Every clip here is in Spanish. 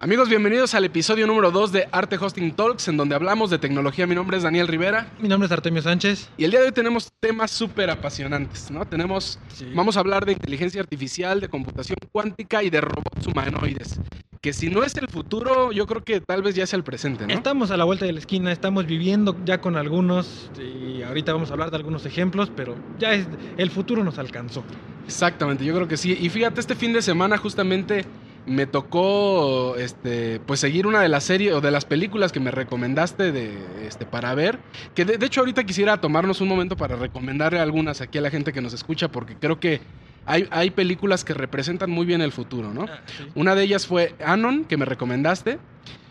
Amigos, bienvenidos al episodio número 2 de Arte Hosting Talks, en donde hablamos de tecnología. Mi nombre es Daniel Rivera. Mi nombre es Artemio Sánchez. Y el día de hoy tenemos temas súper apasionantes, ¿no? Tenemos, Sí. vamos a hablar de inteligencia artificial, de computación cuántica y de robots humanoides. Que si no es el futuro, yo creo que tal vez ya es el presente, ¿no? Estamos a la vuelta de la esquina, estamos viviendo ya con algunos y ahorita vamos a hablar de algunos ejemplos, pero ya es el futuro nos alcanzó. Exactamente, yo creo que sí. Y fíjate, este fin de semana justamente me tocó este pues seguir una de las series o de las películas que me recomendaste de este para ver, que de, de hecho ahorita quisiera tomarnos un momento para recomendarle algunas aquí a la gente que nos escucha porque creo que hay, hay películas que representan muy bien el futuro, ¿no? Ah, sí. Una de ellas fue Anon, que me recomendaste.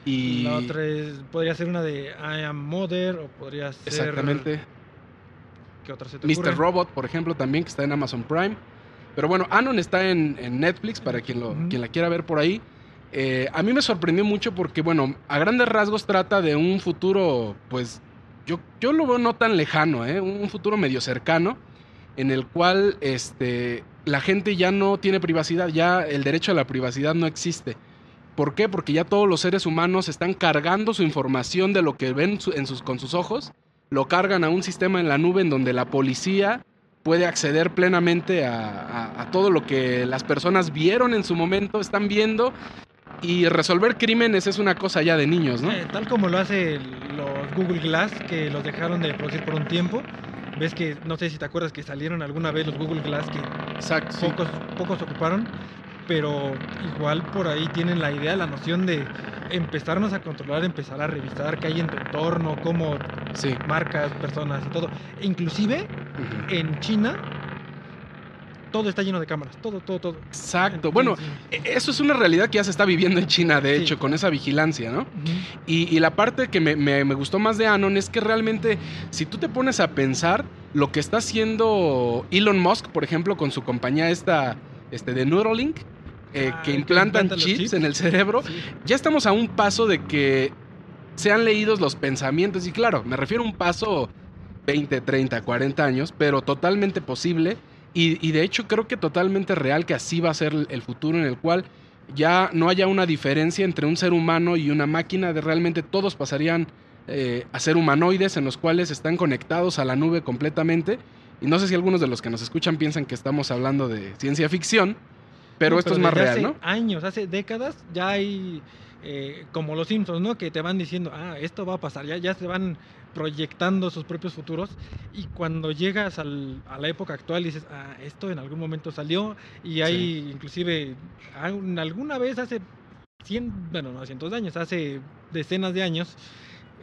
Y La otra es- podría ser una de I Am Mother o podría ser... exactamente. ¿Qué otra se te Mr. Robot, por ejemplo, también, que está en Amazon Prime. Pero bueno, Anon está en, en Netflix para quien, lo, Ujú. quien la quiera ver por ahí. Eh, a mí me sorprendió mucho porque, bueno, a grandes rasgos trata de un futuro, pues, yo, yo lo veo no tan lejano, ¿eh? un futuro medio cercano, en el cual este, la gente ya no tiene privacidad, ya el derecho a la privacidad no existe. ¿Por qué? Porque ya todos los seres humanos están cargando su información de lo que ven su- en sus, con sus ojos, lo cargan a un sistema en la nube en donde la policía puede acceder plenamente a, a- a todo lo que las personas vieron en su momento, están viendo, y resolver crímenes es una cosa ya de niños, ¿no? Eh, tal como lo hace los Google Glass, que los dejaron de producir por un tiempo. Ves que, no sé si te acuerdas que salieron alguna vez los Google Glass que Exacto. sí. pocos, pocos ocuparon, pero igual por ahí tienen la idea, la noción de empezarnos a controlar, empezar a revisar qué hay en tu entorno, cómo Sí. marcas, personas y todo. E inclusive en China todo está lleno de cámaras, todo, todo, todo. Exacto. Bueno, e- eso es una realidad que ya se está viviendo en China, de Sí. hecho, con esa vigilancia, ¿no? Y, y la parte que me, me- me gustó más de Anon es que realmente, si tú te pones a pensar, lo que está haciendo Elon Musk, por ejemplo, con su compañía esta, este, de Neuralink, eh, Ah, que que implantan chips, chips. en el cerebro, sí. ya estamos a un paso de que sean leídos los pensamientos. Y claro, me refiero a un paso 20, 30, 40 años, pero totalmente posible. Y, y de hecho creo que totalmente real que así va a ser el- el futuro en el cual ya no haya una diferencia entre un ser humano y una máquina, de realmente todos pasarían eh, a ser humanoides en los cuales están conectados a la nube completamente. Y no sé si algunos de los que nos escuchan piensan que estamos hablando de ciencia ficción, pero No, esto es más real, hace ¿no? Años, hace décadas, ya hay eh, como los Simpsons, ¿no? Que te van diciendo, ah, esto va a pasar, ya, ya se van proyectando sus propios futuros. Y cuando llegas al- a la época actual dices, ah, esto en algún momento salió. Y hay inclusive, aún alguna vez hace 100, bueno, no cientos de años, hace decenas de años.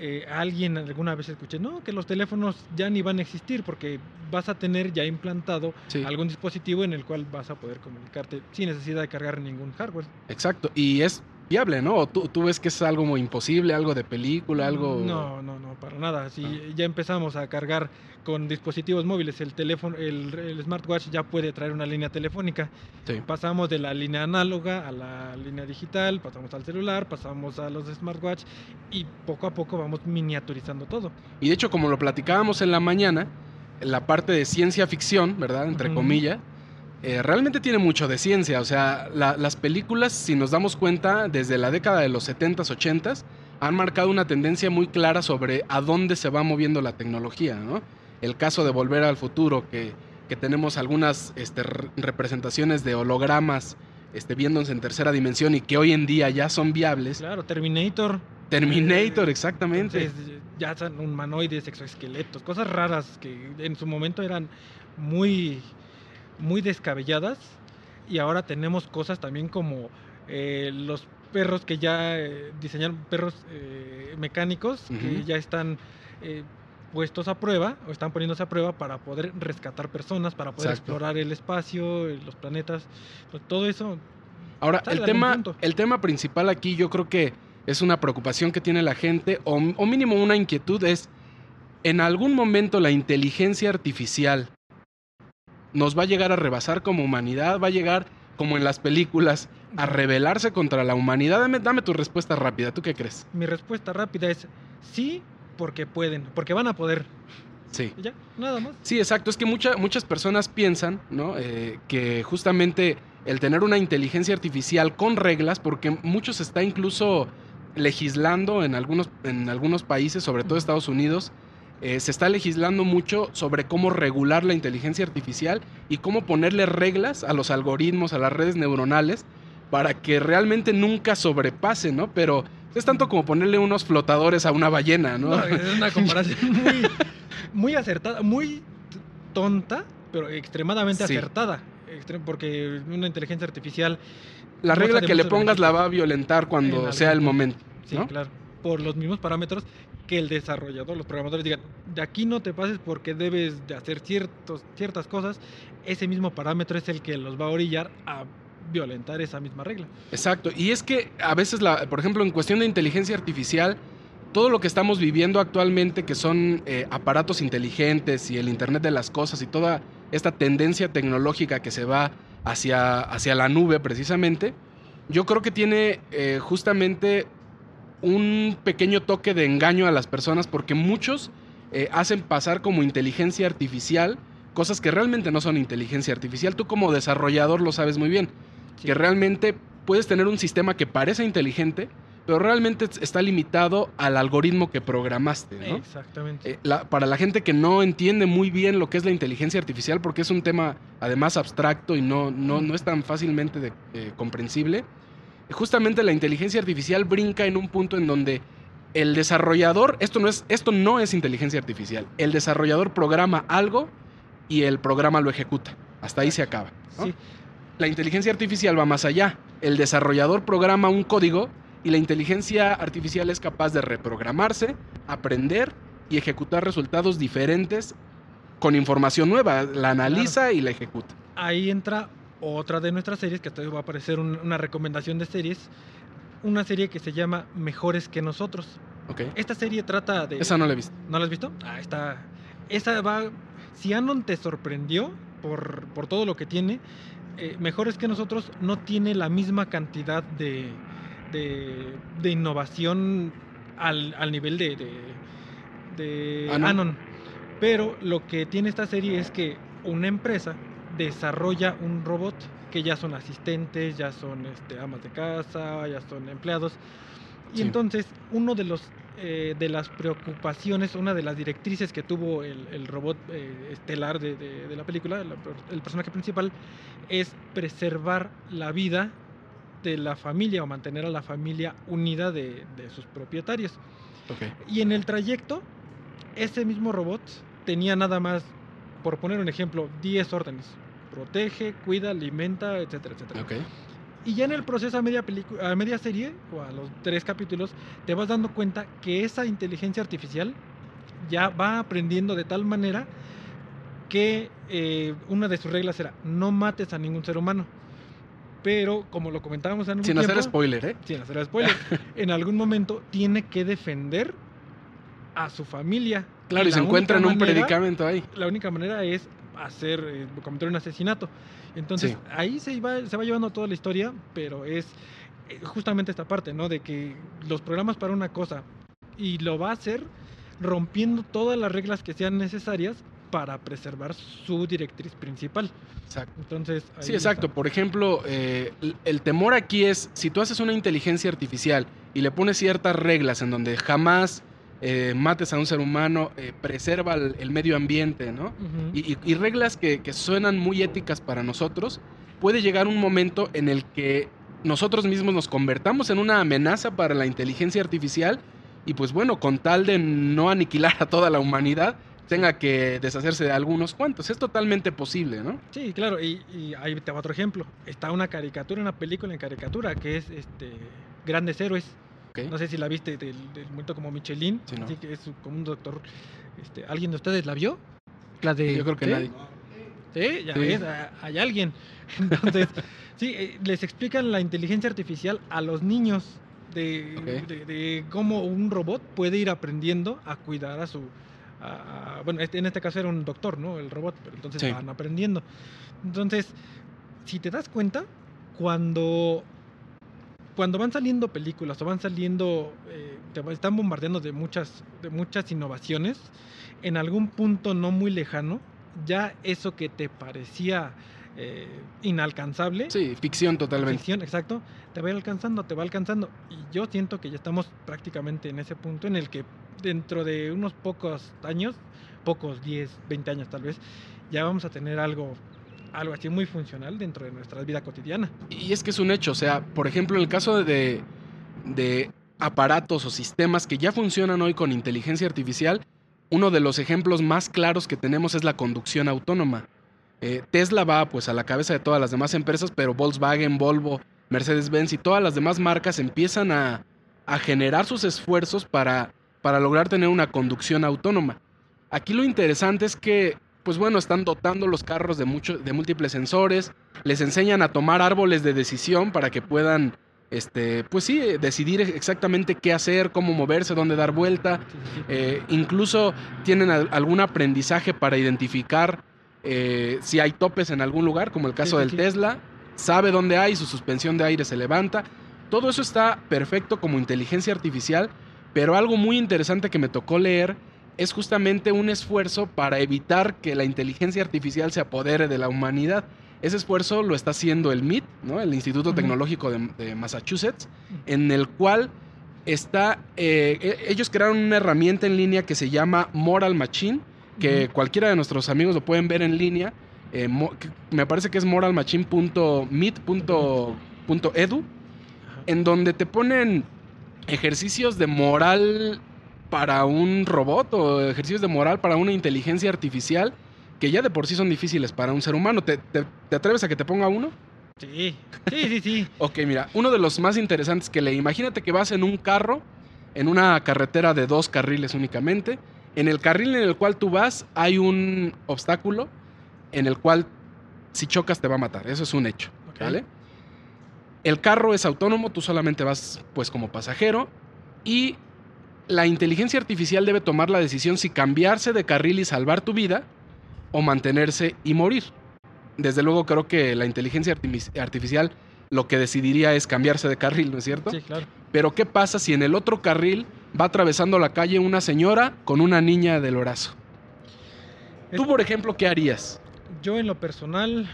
Eh, alguien alguna vez escuché, no, que los teléfonos ya ni van a existir porque vas a tener ya implantado Sí. algún dispositivo en el cual vas a poder comunicarte sin necesidad de cargar ningún hardware. Exacto, y es viable, ¿no? ¿O tú, tú ves que es algo muy imposible, algo de película, algo... No, no, no, para nada. Si Ah. ya empezamos a cargar con dispositivos móviles, el teléfono, el, el smartwatch ya puede traer una línea telefónica. Sí. Pasamos de la línea análoga a la línea digital, pasamos al celular, pasamos a los smartwatch y poco a poco vamos miniaturizando todo. Y de hecho, como lo platicábamos en la mañana, la parte de ciencia ficción, ¿verdad? Entre comillas, eh, realmente tiene mucho de ciencia. O sea, la- las películas, si nos damos cuenta, desde la década de los 70s, 80s, han marcado una tendencia muy clara sobre a dónde se va moviendo la tecnología, ¿no? El caso de Volver al Futuro, que, que tenemos algunas este, re- representaciones de hologramas este, viéndose en tercera dimensión y que hoy en día ya son viables. Claro, Terminator. Terminator, eh, exactamente. Entonces, ya son humanoides, exoesqueletos, cosas raras que en su momento eran muy, muy descabelladas. Y ahora tenemos cosas también como eh, los perros que ya eh, diseñaron, perros eh, mecánicos que ya están puestos a prueba o están poniéndose a prueba para poder rescatar personas, para poder Exacto. explorar el espacio, los planetas. Pues, todo eso Ahora, el tema, el tema principal aquí yo creo que es una preocupación que tiene la gente, o, o mínimo una inquietud, es, en algún momento la inteligencia artificial nos va a llegar a rebasar como humanidad, va a llegar, como en las películas, a rebelarse contra la humanidad. Dame, dame tu respuesta rápida, ¿tú qué crees? mi respuesta rápida es sí, porque pueden, porque van a poder. Sí. Ya, nada más. Sí, exacto. Es que mucha- muchas personas piensan, ¿no? Eh, que justamente el tener una inteligencia artificial con reglas, porque muchos está incluso legislando en algunos, en algunos países, sobre todo Estados Unidos, eh, se está legislando mucho sobre cómo regular la inteligencia artificial y cómo ponerle reglas a los algoritmos, a las redes neuronales, para que realmente nunca sobrepase, ¿no? Pero es tanto como ponerle unos flotadores a una ballena, ¿no? es una comparación muy, muy acertada, muy tonta, pero extremadamente acertada. Porque una inteligencia artificial. La regla que le pongas la va a violentar cuando sea el momento. Sí, claro. Por los mismos parámetros que el desarrollador, los programadores digan, de aquí no te pases porque debes de hacer ciertos, ciertas cosas, ese mismo parámetro es el que los va a orillar a violentar esa misma regla. Exacto, y es que a veces, por ejemplo, en cuestión de inteligencia artificial, todo lo que estamos viviendo actualmente, que son eh, aparatos inteligentes y el Internet de las Cosas y toda esta tendencia tecnológica que se va hacia, hacia la nube precisamente, yo creo que tiene eh, justamente un pequeño toque de engaño a las personas porque muchos eh, hacen pasar como inteligencia artificial cosas que realmente no son inteligencia artificial. Tú como desarrollador lo sabes muy bien, que realmente puedes tener un sistema que parece inteligente, pero realmente está limitado al algoritmo que programaste. ¿no? Exactamente. Eh, para la gente que no entiende muy bien lo que es la inteligencia artificial, porque es un tema además abstracto y no, no, no es tan fácilmente eh, comprensible, justamente la inteligencia artificial brinca en un punto en donde el desarrollador, esto no es, esto no es inteligencia artificial, el desarrollador programa algo y el programa lo ejecuta. Hasta ahí se acaba. La inteligencia artificial va más allá. El desarrollador programa un código y la inteligencia artificial es capaz de reprogramarse, aprender y ejecutar resultados diferentes con información nueva. La analiza y la ejecuta. Ahí entra otra de nuestras series, que hasta va a aparecer una recomendación de series, una serie que se llama Mejores que nosotros. Okay. Esta serie trata de... Esa no la he visto. ¿No la has visto? Ah, está... Esa va... Si Anon te sorprendió por, por todo lo que tiene, eh, Mejores que nosotros no tiene la misma cantidad de, de, innovación al, al, nivel de, de, Anon. Pero lo que tiene esta serie es que una empresa desarrolla un robot que ya son asistentes, ya son este, amas de casa, ya son empleados. Y entonces uno de los eh, de las preocupaciones, una de las directrices que tuvo el, robot eh, estelar de, de, la película, el, personaje principal, es preservar la vida de la familia o mantener a la familia unida de, sus propietarios. Y en el trayecto, ese mismo robot tenía nada más, por poner un ejemplo, 10 órdenes protege, cuida, alimenta, etcétera, etcétera. Y ya en el proceso a media, a media serie, o a los tres capítulos, te vas dando cuenta que esa inteligencia artificial ya va aprendiendo de tal manera que eh, una de sus reglas era no mates a ningún ser humano. Pero, como lo comentábamos en un Sin hacer spoiler, ¿eh? Sin hacer spoiler. en algún momento tiene que defender a su familia. Claro, y, se encuentra en un predicamento ahí. La única manera es hacer, eh, cometer un asesinato. Entonces ahí se va, se va llevando toda la historia, pero es eh, justamente esta parte, ¿no? De que los programas para una cosa y lo va a hacer rompiendo todas las reglas que sean necesarias para preservar su directriz principal. Exacto. Entonces, sí, exacto. Por ejemplo, eh, el temor aquí es, si tú haces una inteligencia artificial y le pones ciertas reglas en donde jamás eh, mates a un ser humano, eh, preserva el, medio ambiente, ¿no? y, reglas que, suenan muy éticas para nosotros, puede llegar un momento en el que nosotros mismos nos convertamos en una amenaza para la inteligencia artificial y pues bueno, con tal de no aniquilar a toda la humanidad, tenga que deshacerse de algunos cuantos. Es totalmente posible, ¿no? Sí, claro, y, y ahí te va otro ejemplo. Está una caricatura, una película en caricatura que es este Grandes Héroes. No sé si la viste del, momento como Michelin, así que es como un doctor. Este, ¿Alguien de ustedes la vio? La de, Yo creo que nadie. Sí, ya ves, hay alguien. Entonces, sí, eh, les explican la inteligencia artificial a los niños de, cómo un robot puede ir aprendiendo a cuidar a su... bueno, este, en este caso era un doctor, ¿no? El robot, pero entonces van aprendiendo. Entonces, si te das cuenta, cuando cuando van saliendo películas o van saliendo, eh, te están bombardeando de muchas, de muchas innovaciones, en algún punto no muy lejano, ya eso que te parecía eh, inalcanzable. Sí, ficción totalmente. Ficción, exacto. Te va alcanzando, te va alcanzando. Y yo siento que ya estamos prácticamente en ese punto en el que dentro de unos pocos años, pocos, 10, 20 años tal vez, ya vamos a tener algo algo así muy funcional dentro de nuestra vida cotidiana. Y es que es un hecho, o sea, por ejemplo, en el caso de, de aparatos o sistemas que ya funcionan hoy con inteligencia artificial, uno de los ejemplos más claros que tenemos es la conducción autónoma. Eh, Tesla va pues a la cabeza de todas las demás empresas, pero Volkswagen, Volvo, Mercedes-Benz y todas las demás marcas empiezan a, a generar sus esfuerzos para, para lograr tener una conducción autónoma. Aquí lo interesante es que pues bueno, están dotando los carros de, de múltiples sensores, les enseñan a tomar árboles de decisión para que puedan, este, pues sí, decidir exactamente qué hacer, cómo moverse, dónde dar vuelta. Eh, incluso tienen algún aprendizaje para identificar eh, si hay topes en algún lugar, como el caso del Tesla. Sabe dónde hay, su suspensión de aire se levanta. Todo eso está perfecto como inteligencia artificial, pero algo muy interesante que me tocó leer es justamente un esfuerzo para evitar que la inteligencia artificial se apodere de la humanidad. Ese esfuerzo lo está haciendo el MIT, ¿no? el Instituto Tecnológico de, Massachusetts, en el cual está, eh, e, ellos crearon una herramienta en línea que se llama Moral Machine, que cualquiera de nuestros amigos lo pueden ver en línea. Eh, me parece que es moralmachine.mit.edu, en donde te ponen ejercicios de moral para un robot o ejercicios de moral para una inteligencia artificial que ya de por sí son difíciles para un ser humano. ¿Te, atreves a que te ponga uno? Sí, sí, sí, sí. ok, mira, uno de los más interesantes que le imagínate que vas en un carro, en una carretera de dos carriles únicamente. En el carril en el cual tú vas hay un obstáculo en el cual si chocas te va a matar. Eso es un hecho, ¿vale? El carro es autónomo, tú solamente vas pues como pasajero y la inteligencia artificial debe tomar la decisión si cambiarse de carril y salvar tu vida o mantenerse y morir. Desde luego creo que la inteligencia artificial lo que decidiría es cambiarse de carril, ¿no es cierto? Sí, claro. Pero ¿qué pasa si en el otro carril va atravesando la calle una señora con una niña del brazo? Tú, por ejemplo, ¿qué harías? Yo en lo personal,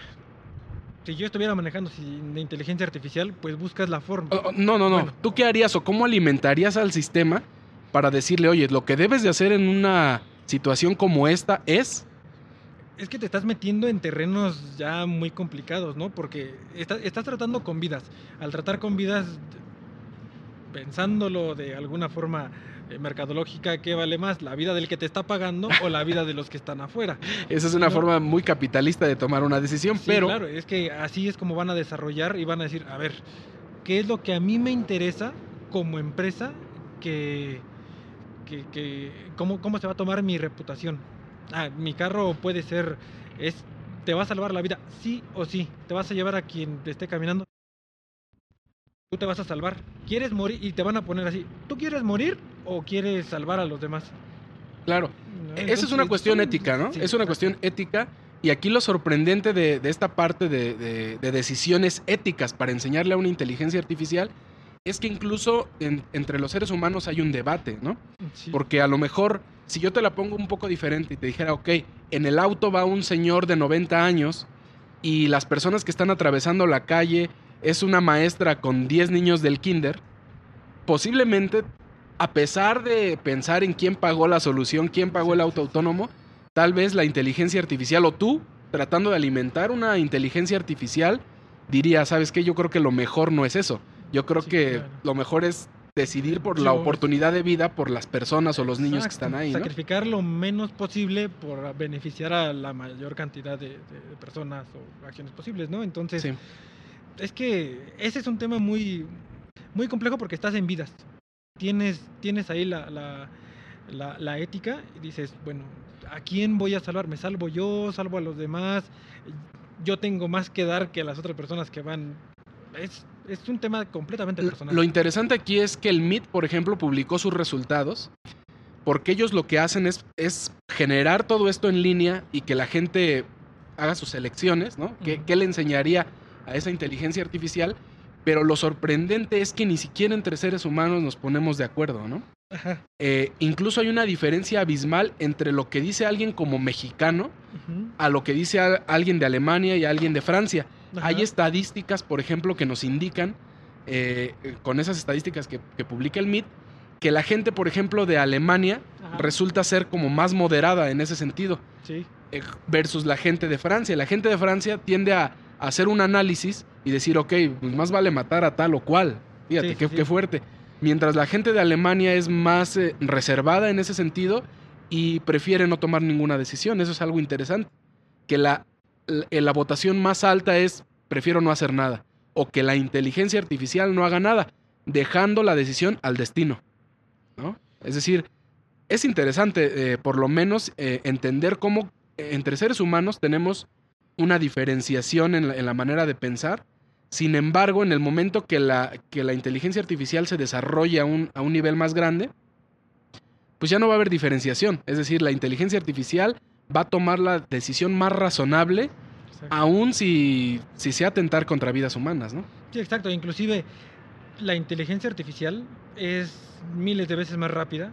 si yo estuviera manejando sin inteligencia artificial, pues buscas la forma. Oh, oh, no, no, no. ¿Tú qué harías o cómo alimentarías al sistema para decirle, oye, lo que debes de hacer en una situación como esta es... Es que te estás metiendo en terrenos ya muy complicados, ¿no? Porque estás tratando con vidas. Al tratar con vidas, pensándolo de alguna forma eh, mercadológica, ¿qué vale más? ¿La vida del que te está pagando o la vida de los que están afuera? Esa es una forma muy capitalista de tomar una decisión, pero... Claro, es que así es como van a desarrollar y van a decir, a ver, ¿qué es lo que a mí me interesa como empresa que que, ¿cómo, ¿cómo se va a tomar mi reputación? Ah, mi carro puede ser, es, te va a salvar la vida, sí o sí, te vas a llevar a quien te esté caminando. Tú te vas a salvar. ¿Quieres morir? Y te van a poner así, ¿tú quieres morir o quieres salvar a los demás? Claro. Esa es una cuestión ética, ¿no? es una cuestión ética. Y aquí lo sorprendente de, esta parte de, decisiones éticas para enseñarle a una inteligencia artificial es que incluso entre los seres humanos hay un debate, ¿no? Porque a lo mejor, si yo te la pongo un poco diferente y te dijera, ok, en el auto va un señor de 90 años y las personas que están atravesando la calle es una maestra con 10 niños del kinder, posiblemente, a pesar de pensar en quién pagó la solución, quién pagó el auto autónomo, tal vez la inteligencia artificial o tú, tratando de alimentar una inteligencia artificial, diría, ¿sabes qué? Yo creo que lo mejor no es eso yo creo que lo mejor es decidir por la oportunidad de vida por las personas o los niños que están ahí. Sacrificar lo menos posible por beneficiar a la mayor cantidad de, personas o acciones posibles, ¿no? Entonces, es que ese es un tema muy, muy complejo porque estás en vidas. Tienes, tienes ahí la, la, la ética y dices, bueno, ¿a quién voy a salvar? ¿Me salvo yo? ¿Salvo a los demás? Yo tengo más que dar que las otras personas que van. Es, es un tema completamente personal. Lo interesante aquí es que el MIT, por ejemplo, publicó sus resultados porque ellos lo que hacen es, es generar todo esto en línea y que la gente haga sus elecciones, ¿no? ¿Qué, le enseñaría a esa inteligencia artificial? Pero lo sorprendente es que ni siquiera entre seres humanos nos ponemos de acuerdo, ¿no? Ajá. Eh, incluso hay una diferencia abismal entre lo que dice alguien como mexicano a lo que dice alguien de Alemania y alguien de Francia. Ajá. Hay estadísticas, por ejemplo, que nos indican, eh, con esas estadísticas que, que publica el MIT, que la gente, por ejemplo, de Alemania Ajá. resulta ser como más moderada en ese sentido Sí. eh, versus la gente de Francia. La gente de Francia tiende a, hacer un análisis y decir, ok, pues más vale matar a tal o cual. Fíjate, Sí, sí, qué, sí. qué fuerte. Mientras la gente de Alemania es más eh, reservada en ese sentido y prefiere no tomar ninguna decisión. Eso es algo interesante. Que la, la, la votación más alta es prefiero no hacer nada. O que la inteligencia artificial no haga nada, dejando la decisión al destino. ¿no? Es decir, es interesante, eh, por lo menos, eh, entender cómo eh, entre seres humanos tenemos una diferenciación en la, la manera de pensar. Sin embargo, en el momento que la, que la inteligencia artificial se desarrolla a un, a un nivel más grande, pues ya no va a haber diferenciación. Es decir, la inteligencia artificial va a tomar la decisión más razonable, aun si, si sea atentar contra vidas humanas, ¿no? Sí, exacto. Inclusive la inteligencia artificial es miles de veces más rápida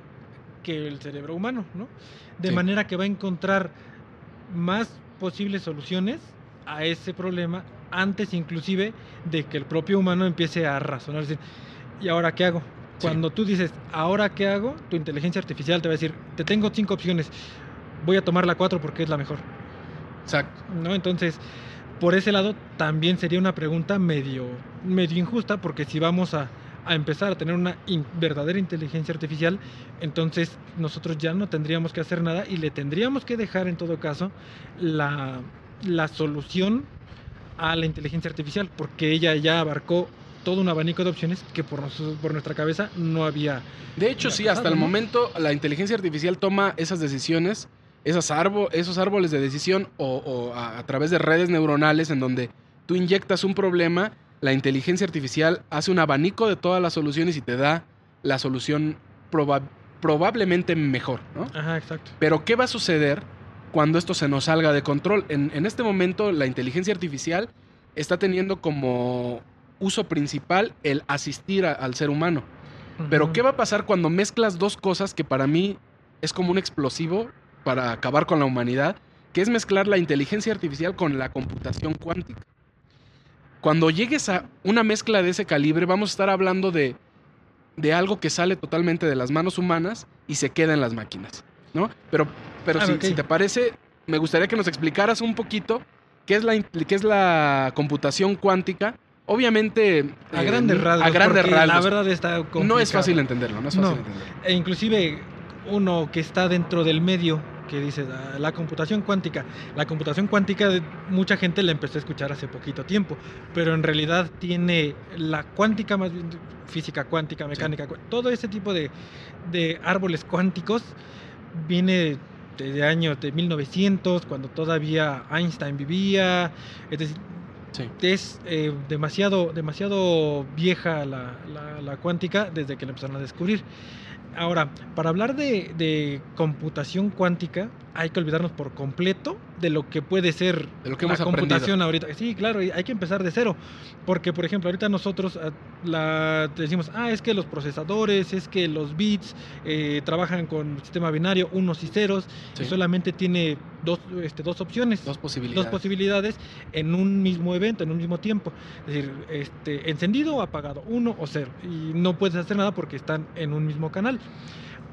que el cerebro humano, ¿no? De Sí. manera que va a encontrar más posibles soluciones a ese problema antes inclusive de que el propio humano empiece a razonar. Es decir, ¿y ahora qué hago? Sí. Cuando tú dices, ¿ahora qué hago? Tu inteligencia artificial te va a decir, te tengo cinco opciones, voy a tomar la cuatro porque es la mejor. Exacto. ¿no? Entonces, por ese lado también sería una pregunta medio, medio injusta, porque si vamos a, a empezar a tener una in- verdadera inteligencia artificial, entonces nosotros ya no tendríamos que hacer nada y le tendríamos que dejar en todo caso la, la solución a la inteligencia artificial, porque ella ya abarcó todo un abanico de opciones que por, nos- por nuestra cabeza no había. De hecho, sí, pasado, hasta el momento la inteligencia artificial toma esas decisiones, esas esos árboles de decisión o, o a, a través de redes neuronales en donde tú inyectas un problema, la inteligencia artificial hace un abanico de todas las soluciones y te da la solución proba- probablemente mejor, ¿no? Ajá, exacto. Pero ¿qué va a suceder cuando esto se nos salga de control? En, en este momento la inteligencia artificial está teniendo como uso principal el asistir a- al ser humano. Pero. ¿qué va a pasar cuando mezclas dos cosas que para mí es como un explosivo para acabar con la humanidad, que es mezclar la inteligencia artificial con la computación cuántica? Cuando llegues a una mezcla de ese calibre, vamos a estar hablando de, de algo que sale totalmente de las manos humanas y se queda en las máquinas, ¿no? Pero, pero Ah, si, te parece, me gustaría que nos explicaras un poquito qué es la, qué es la computación cuántica. Obviamente, A eh, grandes rasgos. a grandes porque La rasgos. verdad está No es fácil entenderlo, no es fácil No. entenderlo. E inclusive uno que está dentro del medio que dice la, la computación cuántica. La computación cuántica mucha gente la empezó a escuchar hace poquito tiempo, pero en realidad tiene la cuántica más bien física cuántica, mecánica, todo ese tipo de, de árboles cuánticos viene desde años de 1900 cuando todavía Einstein vivía, es decir, Sí. es eh, demasiado, demasiado vieja la, la- la cuántica desde que la empezaron a descubrir. Ahora, para hablar de, de computación cuántica, hay que olvidarnos por completo de lo que puede ser De lo que la hemos aprendido. computación ahorita. Sí, claro, hay que empezar de cero. Porque, por ejemplo, ahorita nosotros ah, la, decimos, ah, es que los procesadores, es que los bits eh, trabajan con sistema binario, unos y ceros, Sí. y solamente tiene dos, este, dos opciones Dos posibilidades. dos posibilidades en un mismo evento, en un mismo tiempo. Es decir, este, encendido o apagado, uno o cero. Y no puedes hacer nada porque están en un mismo canal.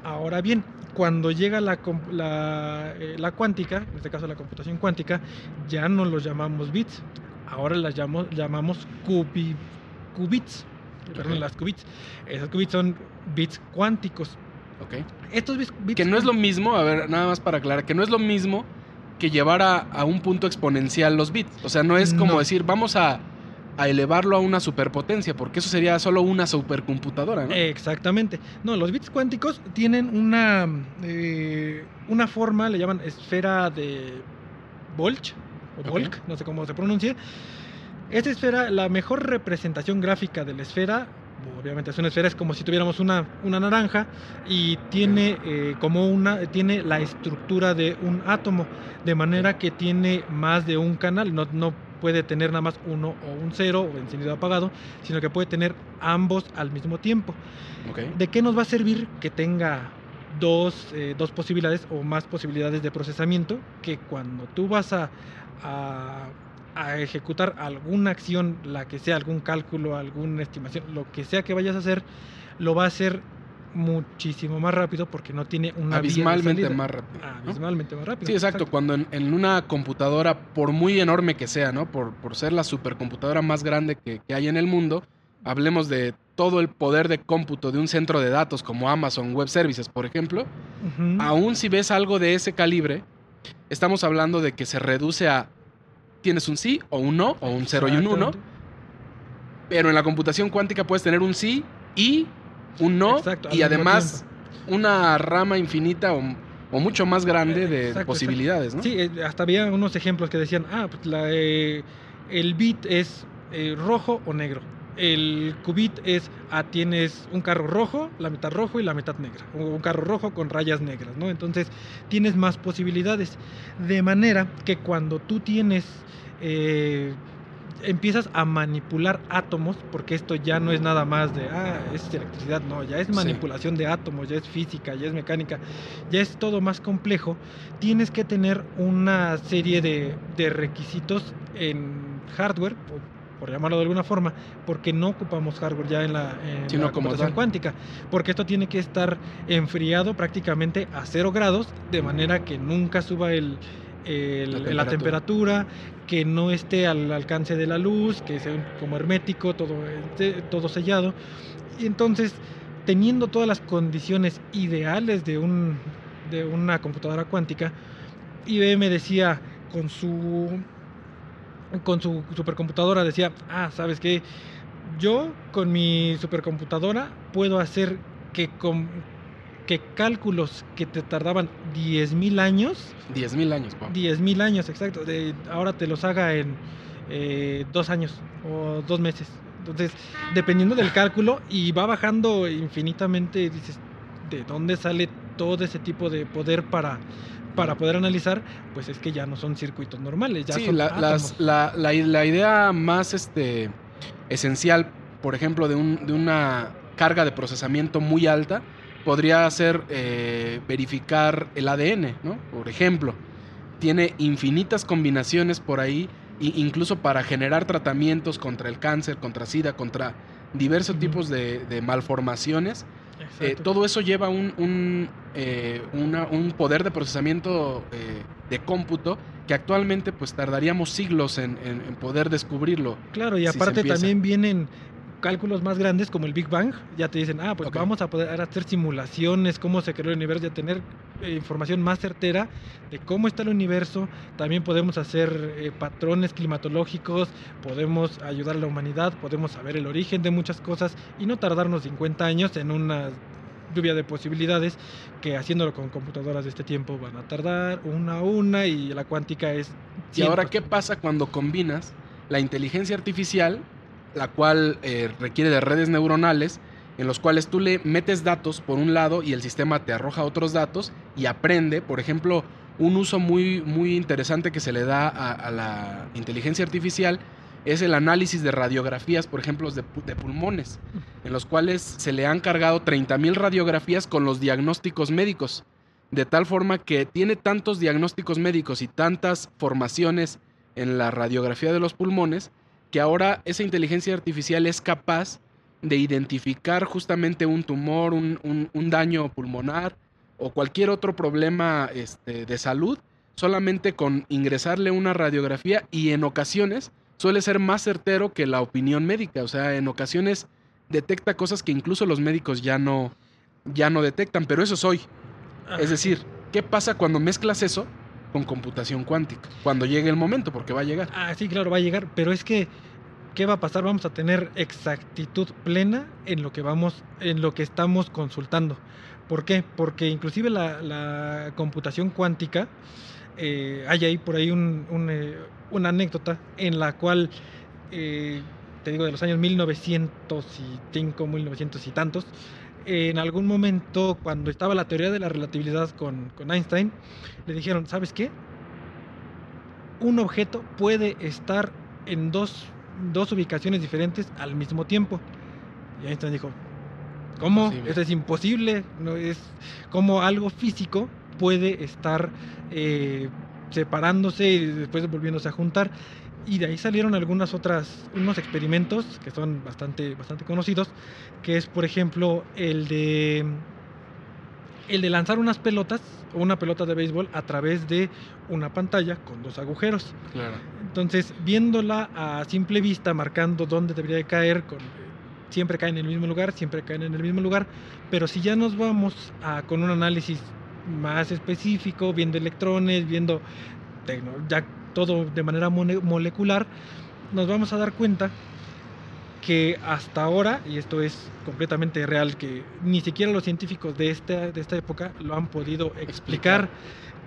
Ahora bien, cuando llega la, la, eh, la cuántica, en este caso la computación cuántica, ya no los llamamos bits, ahora las llamamos cubi- qubits. Perdón, Ok. las qubits. Esos qubits son bits cuánticos. Ok. Estos bits, bits Que no es lo mismo, a ver, nada más para aclarar, que no es lo mismo que llevar a, a un punto exponencial los bits. O sea, no es como No. decir, vamos a, a elevarlo a una superpotencia, porque eso sería solo una supercomputadora, ¿no? Exactamente. No, los bits cuánticos tienen una, eh, una forma, le llaman esfera de Volch, o. Volk, no sé cómo se pronuncia. Esta esfera, la mejor representación gráfica de la esfera, obviamente es una esfera, es como si tuviéramos una, una naranja y tiene eh, como una, tiene la estructura de un átomo, de manera que tiene más de un canal, no, no puede tener nada más uno o un cero o encendido apagado, sino que puede tener ambos al mismo tiempo. Ok. ¿De qué nos va a servir que tenga dos, eh, dos posibilidades o más posibilidades de procesamiento? Que cuando tú vas a, a- a ejecutar alguna acción, la que sea, algún cálculo, alguna estimación, lo que sea que vayas a hacer, lo va a hacer muchísimo más rápido porque no tiene una vía de Abismalmente más rápido. ¿no? Abismalmente más rápido. Sí, exacto. Cuando en, en una computadora, por muy enorme que sea, ¿no? Por, por ser la supercomputadora más grande que, que hay en el mundo, hablemos de todo el poder de cómputo de un centro de datos como Amazon Web Services, por ejemplo, aún si ves algo de ese calibre, estamos hablando de que se reduce a tienes un sí o un no o un cero y un uno, pero en la computación cuántica puedes tener un sí y un no Exacto, y además una rama infinita o, o mucho más grande de Exacto, posibilidades, ¿no? Sí, eh, hasta había unos ejemplos que decían, ah, pues la, eh, el bit es eh, rojo o negro. El qubit es, ah, tienes un carro rojo, la mitad rojo y la mitad negra. O un carro rojo con rayas negras, ¿no? Entonces tienes más posibilidades. De manera que cuando tú tienes, eh, empiezas a manipular átomos, porque esto ya no es nada más de, ah, es electricidad, no, ya es Sí. manipulación de átomos, ya es física, ya es mecánica, ya es todo más complejo, tienes que tener una serie de, de requisitos en hardware, por, por llamarlo de alguna forma, porque no ocupamos hardware ya en la, en Sino la como computación cuántica, porque esto tiene que estar enfriado prácticamente a cero grados, de manera que nunca suba el, el- La la, temperatura. temperatura, que no esté al alcance de la luz, que sea como hermético, todo, este, todo sellado. Y entonces, teniendo todas las condiciones ideales de, un, de una computadora cuántica, IBM decía con su con su supercomputadora decía, ah, ¿sabes qué? Yo con mi supercomputadora puedo hacer que con que cálculos que te tardaban 10.000 años 10.000 años, Pau. 10.000 años, exacto. De, ahora te los haga en eh, dos años o dos meses. Entonces, dependiendo del cálculo, y va bajando infinitamente, dices, ¿de dónde sale todo ese tipo de poder para, para poder analizar? Pues es que ya no son circuitos normales, ya sí, son la, las- átomos. la, la- la idea más este, esencial, por ejemplo, de, un- de una carga de procesamiento muy alta, podría ser eh, verificar el ADN, ¿no? Por ejemplo, tiene infinitas combinaciones por ahí, i- incluso para generar tratamientos contra el cáncer, contra SIDA, contra diversos tipos de, de malformaciones. Eh, todo eso lleva un, un, eh, una- un poder de procesamiento eh, de cómputo que actualmente pues tardaríamos siglos en, en- en poder descubrirlo. Claro, y si aparte también vienen cálculos más grandes como el Big Bang, ya te dicen, ah, pues vamos a poder hacer simulaciones, cómo se creó el universo, y a tener eh, información más certera de cómo está el universo. También podemos hacer eh, patrones climatológicos, podemos ayudar a la humanidad, podemos saber el origen de muchas cosas y no tardarnos 50 años en una lluvia de posibilidades que haciéndolo con computadoras de este tiempo van a tardar una a una y la cuántica es... Y ahora. ¿qué pasa cuando combinas la inteligencia artificial, la cual eh, requiere de redes neuronales, en los cuales tú le metes datos por un lado y el sistema te arroja otros datos y aprende, por ejemplo, un uso muy, muy interesante que se le da a, la inteligencia artificial es el análisis de radiografías, por ejemplo, de, de pulmones, en los cuales se le han cargado 30.000 radiografías con los diagnósticos médicos, de tal forma que tiene tantos diagnósticos médicos y tantas formaciones en la radiografía de los pulmones, que ahora esa inteligencia artificial es capaz de identificar justamente un tumor, un, un- un daño pulmonar o cualquier otro problema este, de salud, solamente con ingresarle una radiografía y en ocasiones suele ser más certero que la opinión médica, o sea, en ocasiones detecta cosas que incluso los médicos ya no, ya no detectan, pero eso es hoy. Es decir, ¿qué pasa cuando mezclas eso con computación cuántica? Cuando llegue el momento, porque va a llegar. Ah, sí, claro, va a llegar, pero es que ¿qué va a pasar? Vamos a tener exactitud plena en lo que vamos, en lo que estamos consultando. ¿Por qué? Porque inclusive la, computación cuántica, eh, hay ahí por ahí un- un, eh, una anécdota en la cual, eh, te digo, de los años 1905, 1900 y tantos, en algún momento, cuando estaba la teoría de la relatividad con, con Einstein, le dijeron, ¿sabes qué? Un objeto puede estar en dos, dos ubicaciones diferentes al mismo tiempo. Y Einstein dijo, ¿cómo? Imposible. Eso es imposible. No es como algo físico puede estar eh, separándose y después volviéndose a juntar. Y de ahí salieron algunas otras, unos experimentos que son bastante, bastante conocidos, que es por ejemplo el de el de lanzar unas pelotas o una pelota de béisbol a través de una pantalla con dos agujeros. Claro. Entonces, viéndola a simple vista, marcando dónde debería de caer, con, siempre caen en el mismo lugar, siempre caen en el mismo lugar, pero si ya nos vamos a, con un análisis más específico, viendo electrones, viendo ya todo de manera molecular, nos vamos a dar cuenta que hasta ahora, y esto es completamente real, que ni siquiera los científicos de esta, de esta época lo han podido explicar, Explicar.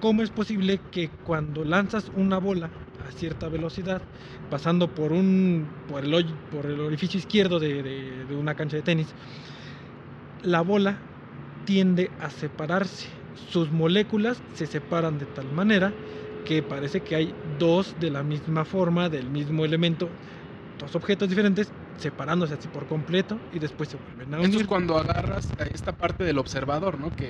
cómo es posible que cuando lanzas una bola a cierta velocidad, pasando por, un, por, el, por el orificio izquierdo de, de- de una cancha de tenis, la bola tiende a separarse. Sus moléculas se separan de tal manera que parece que hay dos de la misma forma, del mismo elemento, dos objetos diferentes, separándose así por completo y después se vuelven a unir. es cuando agarras a esta parte del observador, ¿no? Que,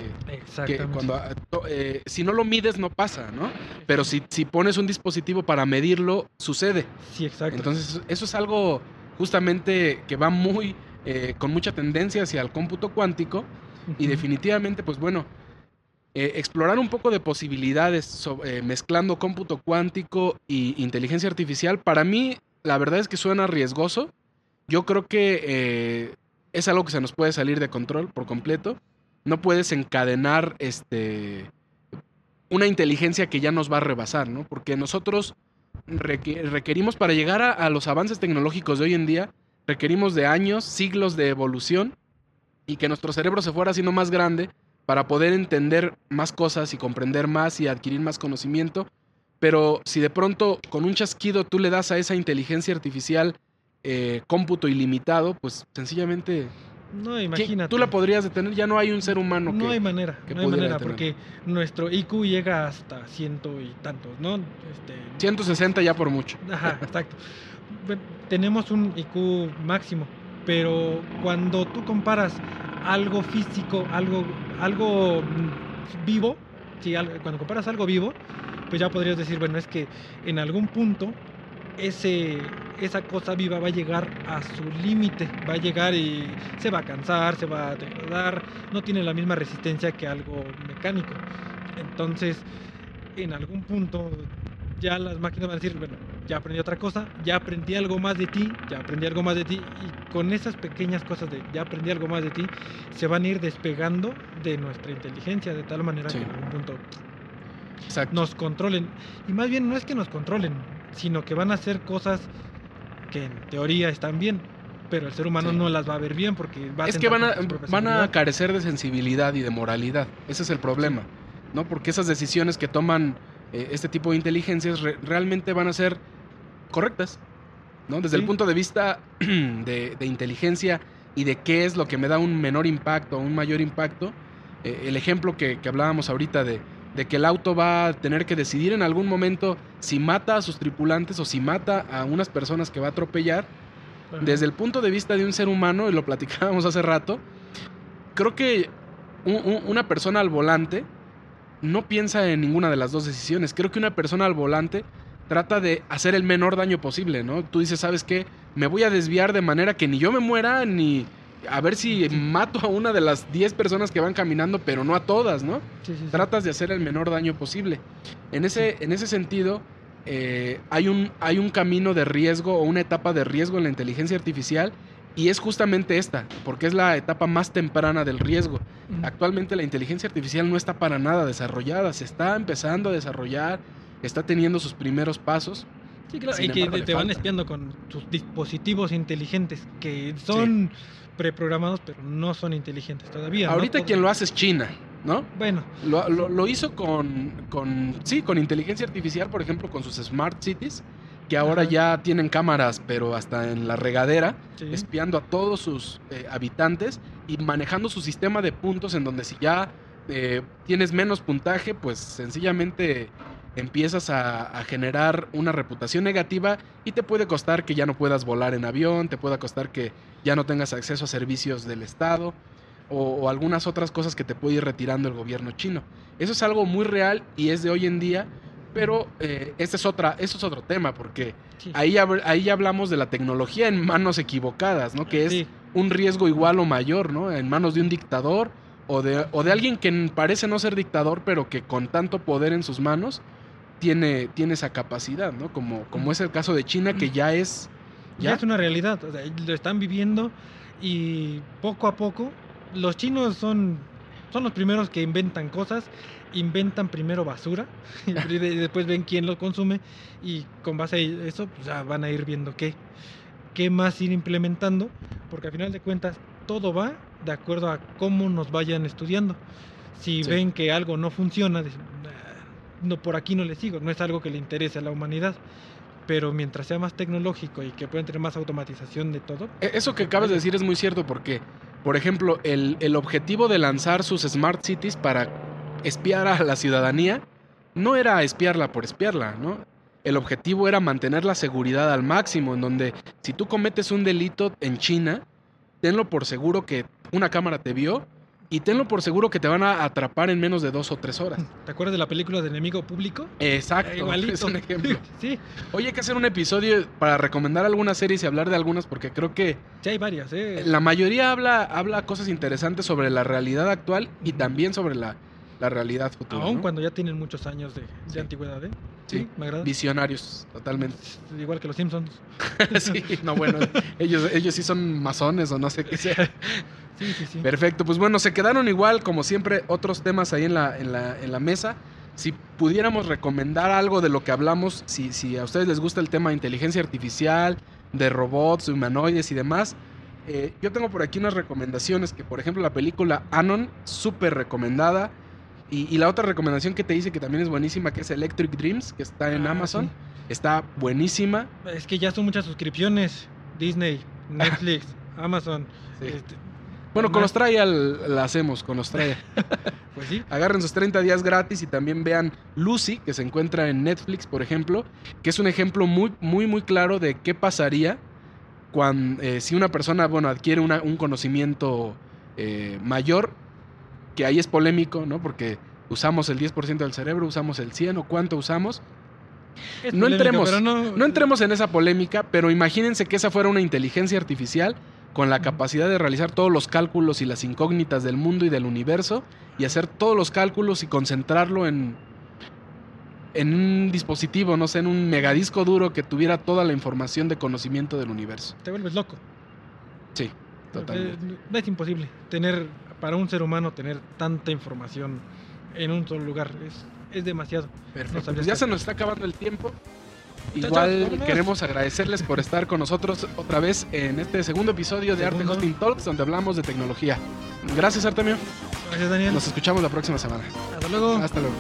cuando ah, eh, si no lo mides no pasa, ¿no? Pero si, si pones un dispositivo para medirlo, sucede. Sí, exacto. Entonces, eso es algo justamente que va muy, eh, con mucha tendencia hacia el cómputo cuántico y definitivamente, pues bueno, eh, explorar un poco de posibilidades eh, mezclando cómputo cuántico y inteligencia artificial, para mí la verdad es que suena riesgoso. Yo creo que eh, es algo que se nos puede salir de control por completo. No puedes encadenar este, una inteligencia que ya nos va a rebasar, ¿no? Porque nosotros reque- requerimos para llegar a, a los avances tecnológicos de hoy en día, requerimos de años, siglos de evolución y que nuestro cerebro se fuera haciendo más grande para poder entender más cosas y comprender más y adquirir más conocimiento. Pero si de pronto con un chasquido tú le das a esa inteligencia artificial eh, cómputo ilimitado, pues sencillamente No, ¿quién- imagínate. tú la podrías detener. Ya no hay un ser humano No que... hay manera, que no hay manera, detener. porque nuestro IQ llega hasta ciento y tantos, ¿no? Este, 160 ya por mucho. Ajá, exacto. Tenemos un IQ máximo, pero cuando tú comparas algo físico, algo, algo mm, vivo, algo- cuando comparas algo vivo, pues ya podrías decir, bueno, es que en algún punto ese, esa cosa viva va a llegar a su límite, va a llegar y se va a cansar, se va a degradar, no tiene la misma resistencia que algo mecánico. Entonces, en algún punto ya las máquinas van a decir, bueno, ya aprendí otra cosa, ya aprendí algo más de ti, ya aprendí algo más de ti, y con esas pequeñas cosas de ya aprendí algo más de ti, se van a ir despegando de nuestra inteligencia, de tal manera Sí. que en algún punto Exacto. nos controlen. Y más bien no es que nos controlen, sino que van a hacer cosas que en teoría están bien, pero el ser humano Sí. no las va a ver bien porque va a es que van a, van a carecer de sensibilidad y de moralidad. Ese es el problema, ¿no? Porque esas decisiones que toman eh, este tipo de inteligencias re- realmente van a ser correctas, ¿no? Desde el punto de vista de, de inteligencia y de qué es lo que me da un menor impacto o un mayor impacto. eh, el ejemplo que, que hablábamos ahorita de, de que el auto va a tener que decidir en algún momento si mata a sus tripulantes o si mata a unas personas que va a atropellar, Ajá. desde el punto de vista de un ser humano, y lo platicábamos hace rato, creo que un- un- una persona al volante no piensa en ninguna de las dos decisiones. Creo que una persona al volante trata de hacer el menor daño posible, ¿no? Tú dices, ¿sabes qué? Me voy a desviar de manera que ni yo me muera, ni a ver si mato a una de las 10 personas que van caminando, pero no a todas, ¿no? Sí, sí, sí. tratas de hacer el menor daño posible. En ese, en ese sentido, eh, hay, un, hay un camino de riesgo o una etapa de riesgo en la inteligencia artificial y es justamente esta, porque es la etapa más temprana del riesgo. Actualmente la inteligencia artificial no está para nada desarrollada, se está empezando a desarrollar, está teniendo sus primeros pasos. Sí, claro, Sin y que embargo, te, le te van espiando con sus dispositivos inteligentes, que son preprogramados, pero no son inteligentes todavía. ¿no? Ahorita Pod- quien lo hace es China, ¿no? Bueno, Lo, lo- lo hizo con, con, sí, con inteligencia artificial, por ejemplo, con sus smart cities, que ahora Ajá. ya tienen cámaras, pero hasta en la regadera, sí. espiando a todos sus eh, habitantes y manejando su sistema de puntos en donde si ya eh, tienes menos puntaje, pues sencillamente empiezas a, a, generar una reputación negativa y te puede costar que ya no puedas volar en avión, te puede costar que ya no tengas acceso a servicios del Estado o, o algunas otras cosas que te puede ir retirando el gobierno chino. Eso es algo muy real y es de hoy en día, pero eh, este es otra, eso es otro tema, porque sí. ahí, ahí ya hablamos de la tecnología en manos equivocadas, ¿no? Que es sí. un riesgo igual o mayor, ¿no? En manos de un dictador o de, o de alguien que parece no ser dictador, pero que con tanto poder en sus manos tiene, tiene esa capacidad, ¿no? Como, como es el caso de China, que ya es... Ya, ya es una realidad, o sea, lo están viviendo y poco a poco los chinos son, son los primeros que inventan cosas, inventan primero basura y después ven quién lo consume y con base a eso pues ya van a ir viendo qué, qué más ir implementando, porque al final de cuentas todo va de acuerdo a cómo nos vayan estudiando. Si sí. ven que algo no funciona, dicen, no, por aquí no le sigo, no es algo que le interese a la humanidad. Pero mientras sea más tecnológico y que puedan tener más automatización de todo. Eso que acabas de decir es muy cierto porque, por ejemplo, el, el objetivo de lanzar sus smart cities para espiar a la ciudadanía no era espiarla por espiarla, ¿no? El objetivo era mantener la seguridad al máximo, en donde si tú cometes un delito en China, tenlo por seguro que una cámara te vio y tenlo por seguro que te van a atrapar en menos de dos o tres horas. ¿Te acuerdas de la película de Enemigo Público? Exacto. Eh, igualito. Es un ejemplo. sí. Oye, hay que hacer un episodio para recomendar algunas series y hablar de algunas porque creo que... Sí, hay varias, ¿eh? La mayoría habla, habla cosas interesantes sobre la realidad actual y también sobre la, la realidad futura. Aún ¿no? cuando ya tienen muchos años de, de sí. antigüedad, ¿eh? Sí, sí, me agrada. Visionarios, totalmente. Igual que los Simpsons. sí, no, bueno, ellos, ellos sí son masones o no sé qué sea. Sí, sí, sí. Perfecto, pues bueno, se quedaron igual, como siempre, otros temas ahí en la, en la, en la mesa. Si pudiéramos recomendar algo de lo que hablamos, si, si a ustedes les gusta el tema de inteligencia artificial, de robots, de humanoides y demás, eh, yo tengo por aquí unas recomendaciones, que por ejemplo la película Anon, súper recomendada. Y, y, la otra recomendación que te hice que también es buenísima, que es Electric Dreams, que está en ah, Amazon. Sí. Está buenísima. Es que ya son muchas suscripciones. Disney, Netflix, Amazon. Sí. Este, bueno, con Australia la hacemos, con Australia. pues sí. Agarren sus 30 días gratis y también vean Lucy, que se encuentra en Netflix, por ejemplo, que es un ejemplo muy, muy, muy claro de qué pasaría cuando, eh, si una persona, bueno, adquiere una, un conocimiento eh, mayor que ahí es polémico, ¿no? Porque usamos el 10% del cerebro, usamos el 100 o cuánto usamos. Es no, polémico, entremos, no... no entremos en esa polémica, pero imagínense que esa fuera una inteligencia artificial con la capacidad de realizar todos los cálculos y las incógnitas del mundo y del universo y hacer todos los cálculos y concentrarlo en, en un dispositivo, no sé, en un megadisco duro que tuviera toda la información de conocimiento del universo. Te vuelves loco. Sí, totalmente. Es, es imposible tener para un ser humano tener tanta información en un solo lugar. Es, es demasiado. Perfecto. No pues ya se nos está acabando el tiempo. Igual queremos agradecerles por estar con nosotros otra vez en este segundo episodio de segundo. Arte Hosting Talks, donde hablamos de tecnología. Gracias, Artemio. Gracias, Daniel. Nos escuchamos la próxima semana. Hasta luego. Hasta luego.